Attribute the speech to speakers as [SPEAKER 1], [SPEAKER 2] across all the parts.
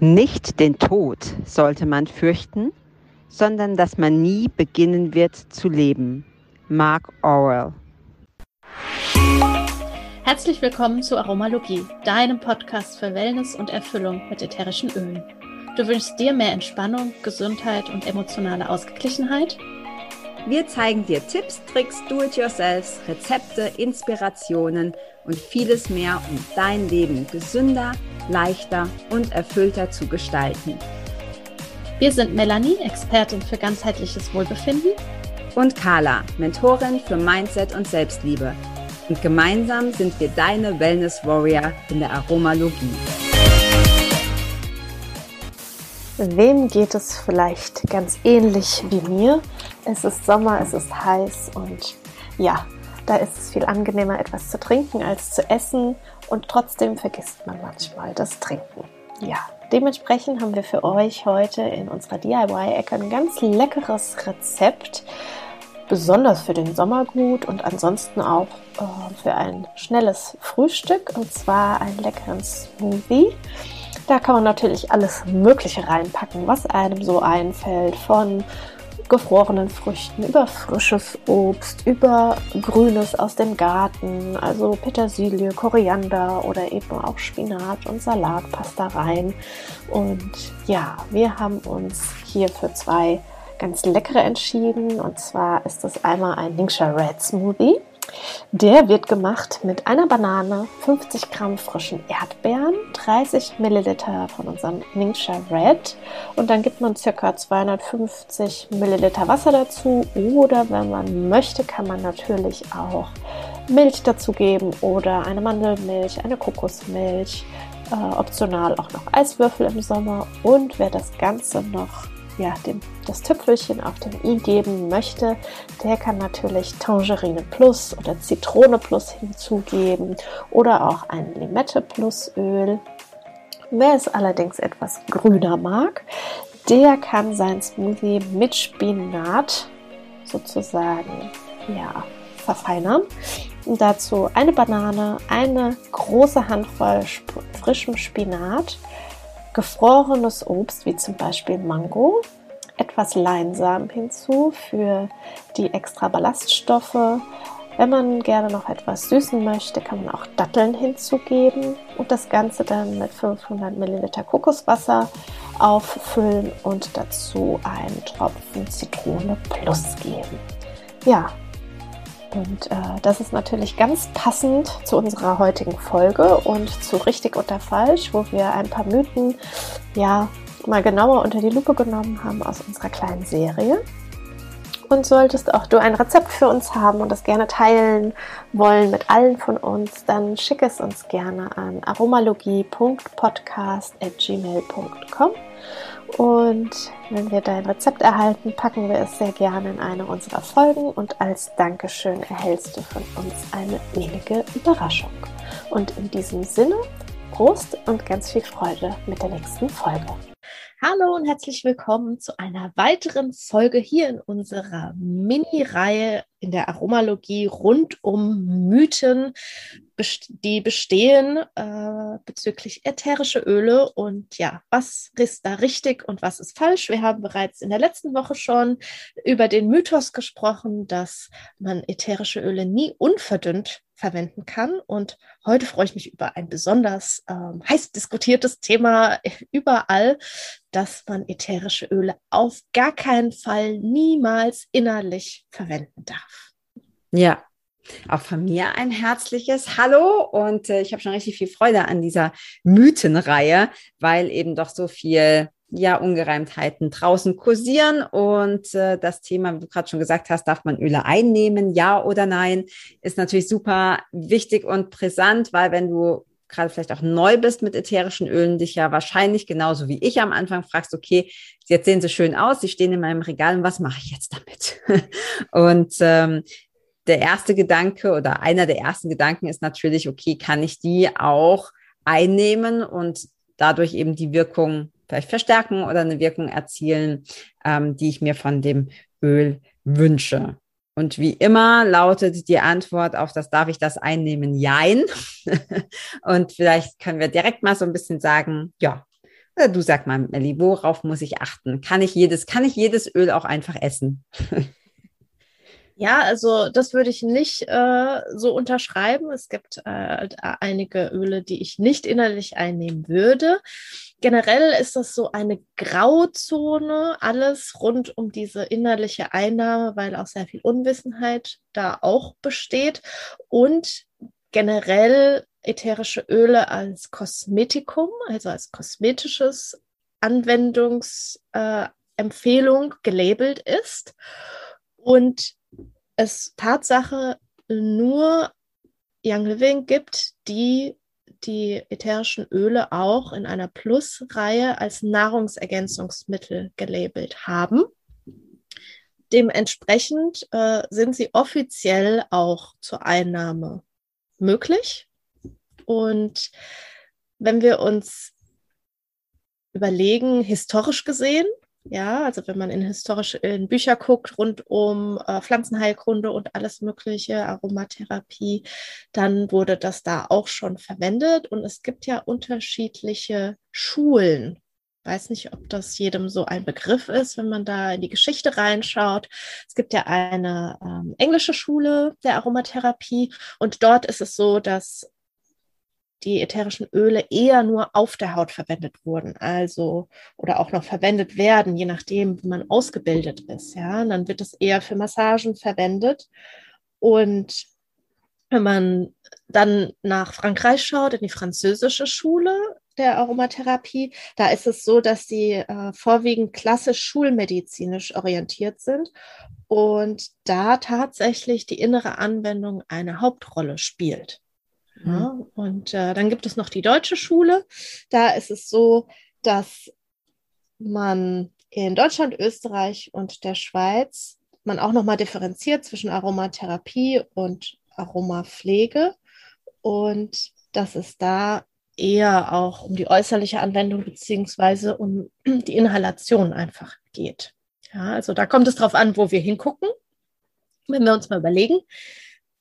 [SPEAKER 1] Nicht den Tod sollte man fürchten, sondern dass man nie beginnen wird zu leben. Mark Orwell.
[SPEAKER 2] Herzlich willkommen zu Aromalogie, deinem Podcast für Wellness und Erfüllung mit ätherischen Ölen. Du wünschst dir mehr Entspannung, Gesundheit und emotionale Ausgeglichenheit?
[SPEAKER 1] Wir zeigen dir Tipps, Tricks, Do-it-yourselfs, Rezepte, Inspirationen und vieles mehr, um dein Leben gesünder, leichter und erfüllter zu gestalten.
[SPEAKER 2] Wir sind Melanie, Expertin für ganzheitliches Wohlbefinden.
[SPEAKER 1] Und Carla, Mentorin für Mindset und Selbstliebe. Und gemeinsam sind wir deine Wellness Warrior in der Aromalogie.
[SPEAKER 3] Wem geht es vielleicht ganz ähnlich wie mir? Es ist Sommer, es ist heiß und ja, da ist es viel angenehmer, etwas zu trinken als zu essen und trotzdem vergisst man manchmal das Trinken. Ja, dementsprechend haben wir für euch heute in unserer DIY-Ecke ein ganz leckeres Rezept, besonders für den Sommer gut und ansonsten auch äh, für ein schnelles Frühstück und zwar einen leckeren Smoothie. Da kann man natürlich alles Mögliche reinpacken, was einem so einfällt, von gefrorenen Früchten, über frisches Obst, über Grünes aus dem Garten, also Petersilie, Koriander oder eben auch Spinat und Salat passt da rein. Und ja, wir haben uns hier für zwei ganz leckere entschieden. Und zwar ist das einmal ein Ningxia Red Smoothie. Der wird gemacht mit einer Banane, 50 Gramm frischen Erdbeeren, 30 Milliliter von unserem Ningxia Red. Und dann gibt man circa 250 Milliliter Wasser dazu. Oder wenn man möchte, kann man natürlich auch Milch dazu geben oder eine Mandelmilch, eine Kokosmilch, äh, optional auch noch Eiswürfel im Sommer. Und wer das Ganze noch ja, dem, das Tüpfelchen auf dem i geben möchte, der kann natürlich Tangerine Plus oder Zitrone Plus hinzugeben oder auch ein Limette Plus Öl. Wer es allerdings etwas grüner mag, der kann sein Smoothie mit Spinat sozusagen ja, verfeinern. Und dazu eine Banane, eine große Handvoll frischem Spinat, gefrorenes Obst wie zum Beispiel Mango, etwas Leinsamen hinzu für die extra Ballaststoffe. Wenn man gerne noch etwas süßen möchte, kann man auch Datteln hinzugeben und das Ganze dann mit 500 Milliliter Kokoswasser auffüllen und dazu einen Tropfen Zitrone Plus geben. Ja, und äh, das ist natürlich ganz passend zu unserer heutigen Folge und zu Richtig oder Falsch, wo wir ein paar Mythen ja mal genauer unter die Lupe genommen haben aus unserer kleinen Serie. Und solltest auch du ein Rezept für uns haben und das gerne teilen wollen mit allen von uns, dann schick es uns gerne an aromalogie.podcast.gmail.com und wenn wir dein Rezept erhalten, packen wir es sehr gerne in eine unserer Folgen und als Dankeschön erhältst du von uns eine wenige Überraschung. Und in diesem Sinne, Prost und ganz viel Freude mit der nächsten Folge.
[SPEAKER 2] Hallo und herzlich willkommen zu einer weiteren Folge hier in unserer Mini-Reihe in der Aromalogie rund um Mythen, die bestehen äh, bezüglich ätherische Öle und ja, was ist da richtig und was ist falsch? Wir haben bereits in der letzten Woche schon über den Mythos gesprochen, dass man ätherische Öle nie unverdünnt verwenden kann. Und heute freue ich mich über ein besonders ähm, heiß diskutiertes Thema überall, dass man ätherische Öle auf gar keinen Fall niemals innerlich verwenden darf.
[SPEAKER 1] Ja, auch von mir ein herzliches Hallo und äh, ich habe schon richtig viel Freude an dieser Mythenreihe, weil eben doch so viel ja, Ungereimtheiten draußen kursieren und äh, das Thema, wie du gerade schon gesagt hast, darf man Öle einnehmen, ja oder nein, ist natürlich super wichtig und brisant, weil wenn du gerade vielleicht auch neu bist mit ätherischen Ölen, dich ja wahrscheinlich genauso wie ich am Anfang fragst, okay, jetzt sehen sie schön aus, sie stehen in meinem Regal und was mache ich jetzt damit? und ähm, der erste Gedanke oder einer der ersten Gedanken ist natürlich, okay, kann ich die auch einnehmen und dadurch eben die Wirkung vielleicht verstärken oder eine Wirkung erzielen, ähm, die ich mir von dem Öl wünsche. Und wie immer lautet die Antwort auf das darf ich das einnehmen, jein. und vielleicht können wir direkt mal so ein bisschen sagen, ja, Du sag mal, Melli, worauf muss ich achten? Kann ich jedes, kann ich jedes Öl auch einfach essen?
[SPEAKER 3] Ja, also das würde ich nicht äh, so unterschreiben. Es gibt äh, einige Öle, die ich nicht innerlich einnehmen würde. Generell ist das so eine Grauzone, alles rund um diese innerliche Einnahme, weil auch sehr viel Unwissenheit da auch besteht. Und generell ätherische Öle als Kosmetikum, also als kosmetisches Anwendungsempfehlung äh, gelabelt ist. Und es Tatsache nur Young Living gibt, die die ätherischen Öle auch in einer Plus-Reihe als Nahrungsergänzungsmittel gelabelt haben. Dementsprechend äh, sind sie offiziell auch zur Einnahme möglich. Und wenn wir uns überlegen, historisch gesehen, ja, also wenn man in historische in Bücher guckt rund um äh, Pflanzenheilkunde und alles mögliche, Aromatherapie, dann wurde das da auch schon verwendet. Und es gibt ja unterschiedliche Schulen. Weiß nicht, ob das jedem so ein Begriff ist, wenn man da in die Geschichte reinschaut. Es gibt ja eine ähm, englische Schule der Aromatherapie und dort ist es so, dass die ätherischen Öle eher nur auf der Haut verwendet wurden, also oder auch noch verwendet werden, je nachdem, wie man ausgebildet ist. Ja, und dann wird es eher für Massagen verwendet. Und wenn man dann nach Frankreich schaut, in die französische Schule der Aromatherapie, da ist es so, dass sie äh, vorwiegend klassisch schulmedizinisch orientiert sind und da tatsächlich die innere Anwendung eine Hauptrolle spielt. Ja, mhm. und äh, dann gibt es noch die deutsche Schule. Da ist es so, dass man in Deutschland, Österreich und der Schweiz man auch nochmal differenziert zwischen Aromatherapie und Aromapflege und dass es da eher auch um die äußerliche Anwendung beziehungsweise um die Inhalation einfach geht. Ja, also da kommt es drauf an, wo wir hingucken. Wenn wir uns mal überlegen,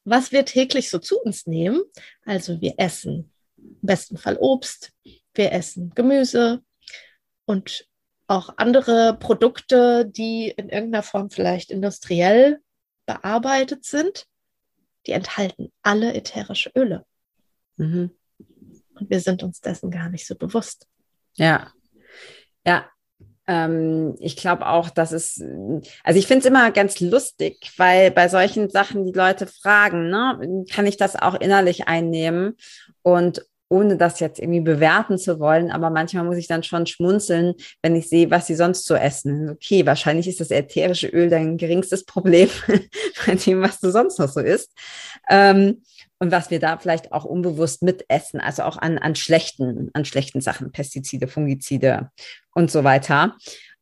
[SPEAKER 3] was wir täglich so zu uns nehmen. Also wir essen im besten Fall Obst, wir essen Gemüse und auch andere Produkte, die in irgendeiner Form vielleicht industriell bearbeitet sind, die enthalten alle ätherische Öle. Mhm. Und wir sind uns dessen gar nicht so bewusst.
[SPEAKER 1] Ja, ja, ähm, ich glaube auch, dass es, also ich finde es immer ganz lustig, weil bei solchen Sachen die Leute fragen, ne, kann ich das auch innerlich einnehmen? Und ohne das jetzt irgendwie bewerten zu wollen, aber manchmal muss ich dann schon schmunzeln, wenn ich sehe, was sie sonst so essen. Okay, wahrscheinlich ist das ätherische Öl dein geringstes Problem bei dem, was du sonst noch so isst. Ähm, und was wir da vielleicht auch unbewusst mitessen, also auch an, an schlechten, an schlechten Sachen, Pestizide, Fungizide und so weiter.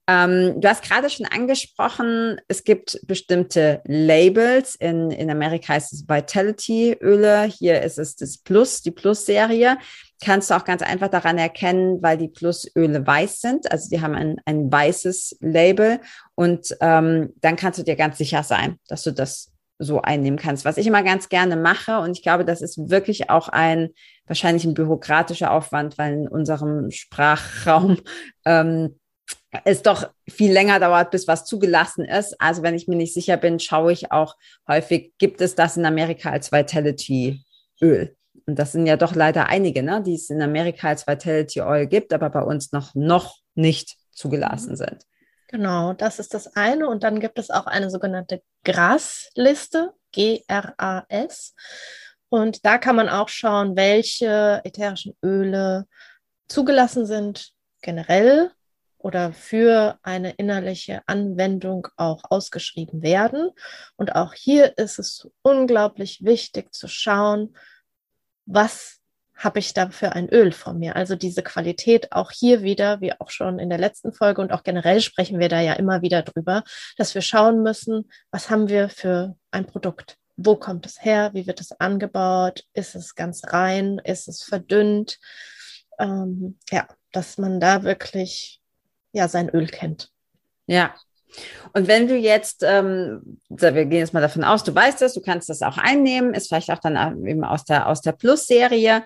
[SPEAKER 1] Ähm, du hast gerade schon angesprochen, es gibt bestimmte Labels. In, in Amerika heißt es Vitality-Öle. Hier ist es das Plus, die Plus-Serie. Kannst du auch ganz einfach daran erkennen, weil die Plus-Öle weiß sind. Also die haben ein, ein weißes Label. Und ähm, dann kannst du dir ganz sicher sein, dass du das so einnehmen kannst. Was ich immer ganz gerne mache, und ich glaube, das ist wirklich auch ein wahrscheinlich ein bürokratischer Aufwand, weil in unserem Sprachraum ähm, es doch viel länger dauert, bis was zugelassen ist. Also wenn ich mir nicht sicher bin, schaue ich auch häufig, gibt es das in Amerika als Vitality Öl? Und das sind ja doch leider einige, ne, die es in Amerika als Vitality Oil gibt, aber bei uns noch, noch nicht zugelassen mhm. sind.
[SPEAKER 3] Genau, das ist das eine. Und dann gibt es auch eine sogenannte GRAS-Liste, G-R-A-S. Und da kann man auch schauen, welche ätherischen Öle zugelassen sind generell oder für eine innerliche Anwendung auch ausgeschrieben werden. Und auch hier ist es unglaublich wichtig zu schauen, was habe ich da für ein Öl vor mir? Also diese Qualität auch hier wieder, wie auch schon in der letzten Folge und auch generell sprechen wir da ja immer wieder drüber, dass wir schauen müssen, was haben wir für ein Produkt? Wo kommt es her? Wie wird es angebaut? Ist es ganz rein? Ist es verdünnt? Ähm, ja, dass man da wirklich ja sein Öl kennt.
[SPEAKER 1] Ja, und wenn du jetzt, ähm, wir gehen jetzt mal davon aus, du weißt das, du kannst das auch einnehmen, ist vielleicht auch dann eben aus der, aus der Plus-Serie.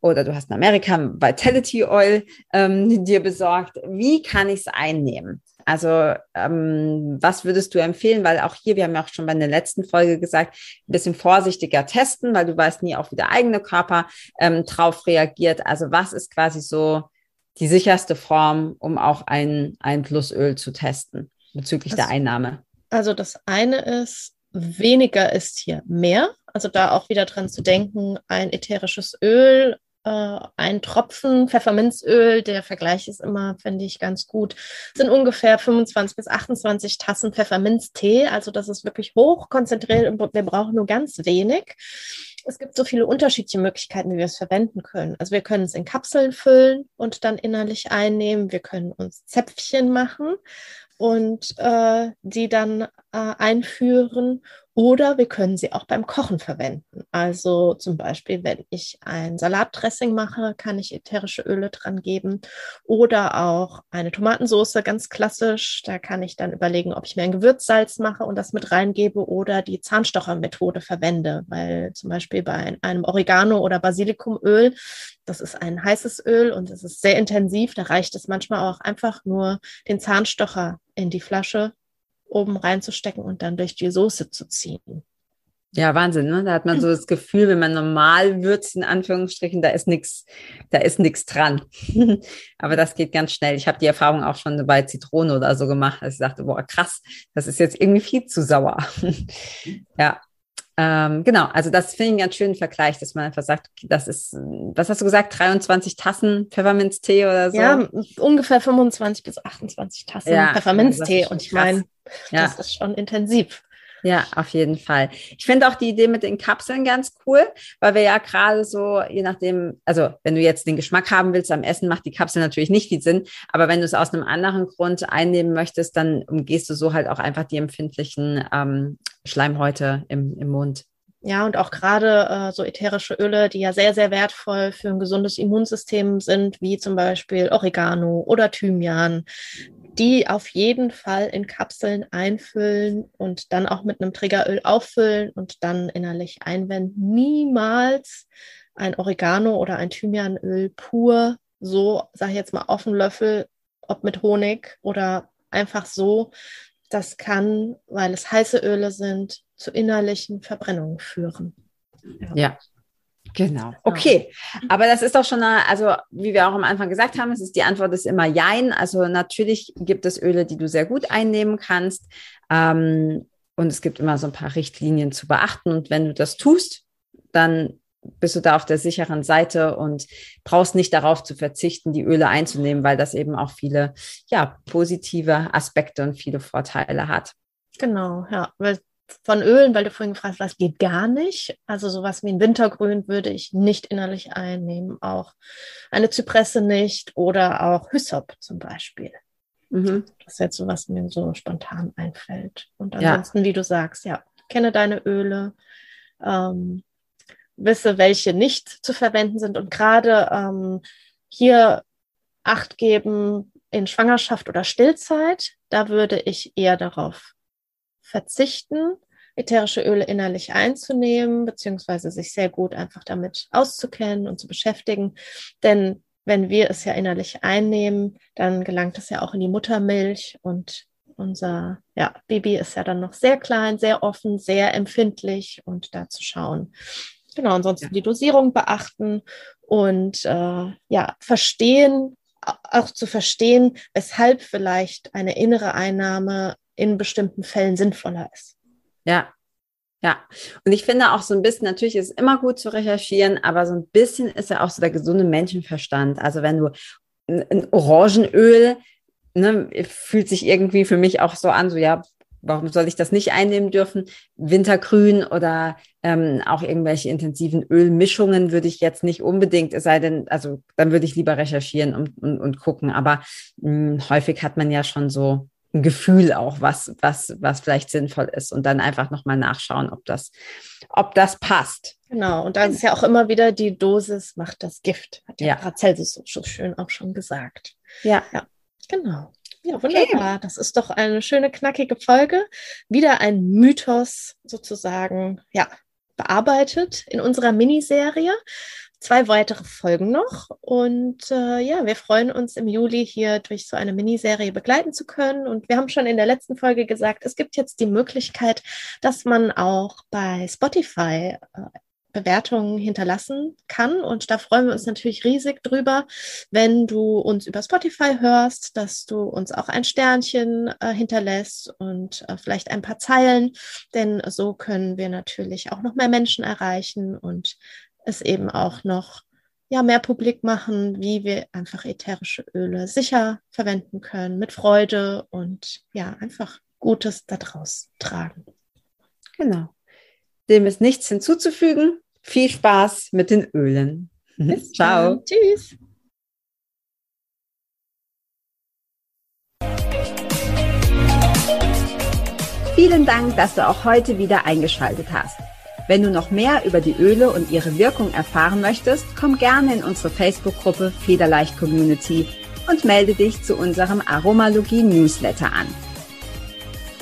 [SPEAKER 1] oder du hast in Amerika Vitality Oil ähm, dir besorgt. Wie kann ich es einnehmen? Also ähm, was würdest du empfehlen? Weil auch hier, wir haben ja auch schon bei der letzten Folge gesagt, ein bisschen vorsichtiger testen, weil du weißt nie auch, wie der eigene Körper ähm, drauf reagiert. Also was ist quasi so die sicherste Form, um auch ein, ein Plusöl zu testen bezüglich das, der Einnahme?
[SPEAKER 3] Also das eine ist, weniger ist hier mehr. Also da auch wieder dran zu denken, ein ätherisches Öl äh, ein Tropfen Pfefferminzöl, der Vergleich ist immer, finde ich, ganz gut, sind ungefähr 25 bis 28 Tassen Pfefferminztee. Also das ist wirklich hoch konzentriert und wir brauchen nur ganz wenig. Es gibt so viele unterschiedliche Möglichkeiten, wie wir es verwenden können. Also wir können es in Kapseln füllen und dann innerlich einnehmen. Wir können uns Zäpfchen machen und äh, die dann äh, einführen oder wir können sie auch beim Kochen verwenden. Also zum Beispiel, wenn ich ein Salatdressing mache, kann ich ätherische Öle dran geben. Oder auch eine Tomatensauce, ganz klassisch. Da kann ich dann überlegen, ob ich mir ein Gewürzsalz mache und das mit reingebe oder die Zahnstochermethode verwende. Weil zum Beispiel bei einem Oregano oder Basilikumöl, das ist ein heißes Öl und es ist sehr intensiv. Da reicht es manchmal auch einfach nur, den Zahnstocher in die Flasche oben reinzustecken und dann durch die Soße zu ziehen.
[SPEAKER 1] Ja, Wahnsinn, ne? Da hat man so das Gefühl, wenn man normal würzt, in Anführungsstrichen, da ist nichts, da ist nichts dran. Aber das geht ganz schnell. Ich habe die Erfahrung auch schon bei Zitrone oder so gemacht, dass ich sagte, boah, krass, das ist jetzt irgendwie viel zu sauer. ja. Ähm, genau, also das finde ich einen ganz schönen Vergleich, dass man einfach sagt, das ist, was hast du gesagt, 23 Tassen Pfefferminztee oder so?
[SPEAKER 3] Ja, ungefähr 25 bis 28 Tassen ja, Pfefferminztee. Und ich meine, ja. das ist schon intensiv.
[SPEAKER 1] Ja, auf jeden Fall. Ich finde auch die Idee mit den Kapseln ganz cool, weil wir ja gerade so, je nachdem, also wenn du jetzt den Geschmack haben willst am Essen, macht die Kapsel natürlich nicht viel Sinn. Aber wenn du es aus einem anderen Grund einnehmen möchtest, dann umgehst du so halt auch einfach die empfindlichen ähm, Schleimhäute im, im Mund.
[SPEAKER 3] Ja, und auch gerade äh, so ätherische Öle, die ja sehr, sehr wertvoll für ein gesundes Immunsystem sind, wie zum Beispiel Oregano oder Thymian, die auf jeden Fall in Kapseln einfüllen und dann auch mit einem Triggeröl auffüllen und dann innerlich einwenden. Niemals ein Oregano oder ein Thymianöl pur, so, sage ich jetzt mal, auf den Löffel, ob mit Honig oder einfach so, das kann, weil es heiße Öle sind, zu innerlichen Verbrennungen führen.
[SPEAKER 1] Ja. ja. Genau. Okay. Aber das ist doch schon, eine, also wie wir auch am Anfang gesagt haben, es ist die Antwort ist immer Jein. Also natürlich gibt es Öle, die du sehr gut einnehmen kannst. Ähm, und es gibt immer so ein paar Richtlinien zu beachten. Und wenn du das tust, dann bist du da auf der sicheren Seite und brauchst nicht darauf zu verzichten, die Öle einzunehmen, weil das eben auch viele ja, positive Aspekte und viele Vorteile hat.
[SPEAKER 3] Genau, ja, weil von Ölen, weil du vorhin gefragt hast, was geht gar nicht. Also sowas wie ein Wintergrün würde ich nicht innerlich einnehmen, auch eine Zypresse nicht oder auch Hyssop zum Beispiel. Mhm. Das ist jetzt so, was mir so spontan einfällt. Und ansonsten, ja. wie du sagst, ja, kenne deine Öle, ähm, wisse, welche nicht zu verwenden sind und gerade ähm, hier Acht geben in Schwangerschaft oder Stillzeit, da würde ich eher darauf verzichten, ätherische Öle innerlich einzunehmen, beziehungsweise sich sehr gut einfach damit auszukennen und zu beschäftigen. Denn wenn wir es ja innerlich einnehmen, dann gelangt es ja auch in die Muttermilch und unser ja, Baby ist ja dann noch sehr klein, sehr offen, sehr empfindlich und da zu schauen, Genau, ansonsten ja. die Dosierung beachten und äh, ja, verstehen, auch zu verstehen, weshalb vielleicht eine innere Einnahme in bestimmten Fällen sinnvoller ist.
[SPEAKER 1] Ja, ja, und ich finde auch so ein bisschen, natürlich ist es immer gut zu recherchieren, aber so ein bisschen ist ja auch so der gesunde Menschenverstand. Also wenn du ein Orangenöl, ne, fühlt sich irgendwie für mich auch so an, so ja, warum soll ich das nicht einnehmen dürfen? Wintergrün oder ähm, auch irgendwelche intensiven Ölmischungen würde ich jetzt nicht unbedingt, es sei denn, also dann würde ich lieber recherchieren und, und, und gucken. Aber mh, hm, häufig hat man ja schon so ein Gefühl auch, was, was, was vielleicht sinnvoll ist und dann einfach nochmal nachschauen, ob das, ob das passt.
[SPEAKER 3] Genau, und da ist ja auch immer wieder die Dosis macht das Gift, hat ja, ja. Paracelsus so schön auch schon gesagt.
[SPEAKER 1] Ja. ja.
[SPEAKER 3] Genau. Ja, wunderbar. Okay. Das ist doch eine schöne, knackige Folge. Wieder ein Mythos sozusagen, ja, bearbeitet in unserer Miniserie. Zwei weitere Folgen noch. Und äh, ja, wir freuen uns im Juli hier durch so eine Miniserie begleiten zu können. Und wir haben schon in der letzten Folge gesagt, es gibt jetzt die Möglichkeit, dass man auch bei Spotify äh, Bewertungen hinterlassen kann. Und da freuen wir uns natürlich riesig drüber, wenn du uns über Spotify hörst, dass du uns auch ein Sternchen äh, hinterlässt und äh, vielleicht ein paar Zeilen, denn so können wir natürlich auch noch mehr Menschen erreichen und es eben auch noch ja, mehr publik machen, wie wir einfach ätherische Öle sicher verwenden können, mit Freude und ja, einfach Gutes daraus tragen.
[SPEAKER 1] Genau. Dem ist nichts hinzuzufügen. Viel Spaß mit den Ölen.
[SPEAKER 3] Bis Ciao. Dann. Tschüss.
[SPEAKER 1] Vielen Dank, dass du auch heute wieder eingeschaltet hast. Wenn du noch mehr über die Öle und ihre Wirkung erfahren möchtest, komm gerne in unsere Facebook-Gruppe Federleicht Community und melde dich zu unserem Aromalogie Newsletter an.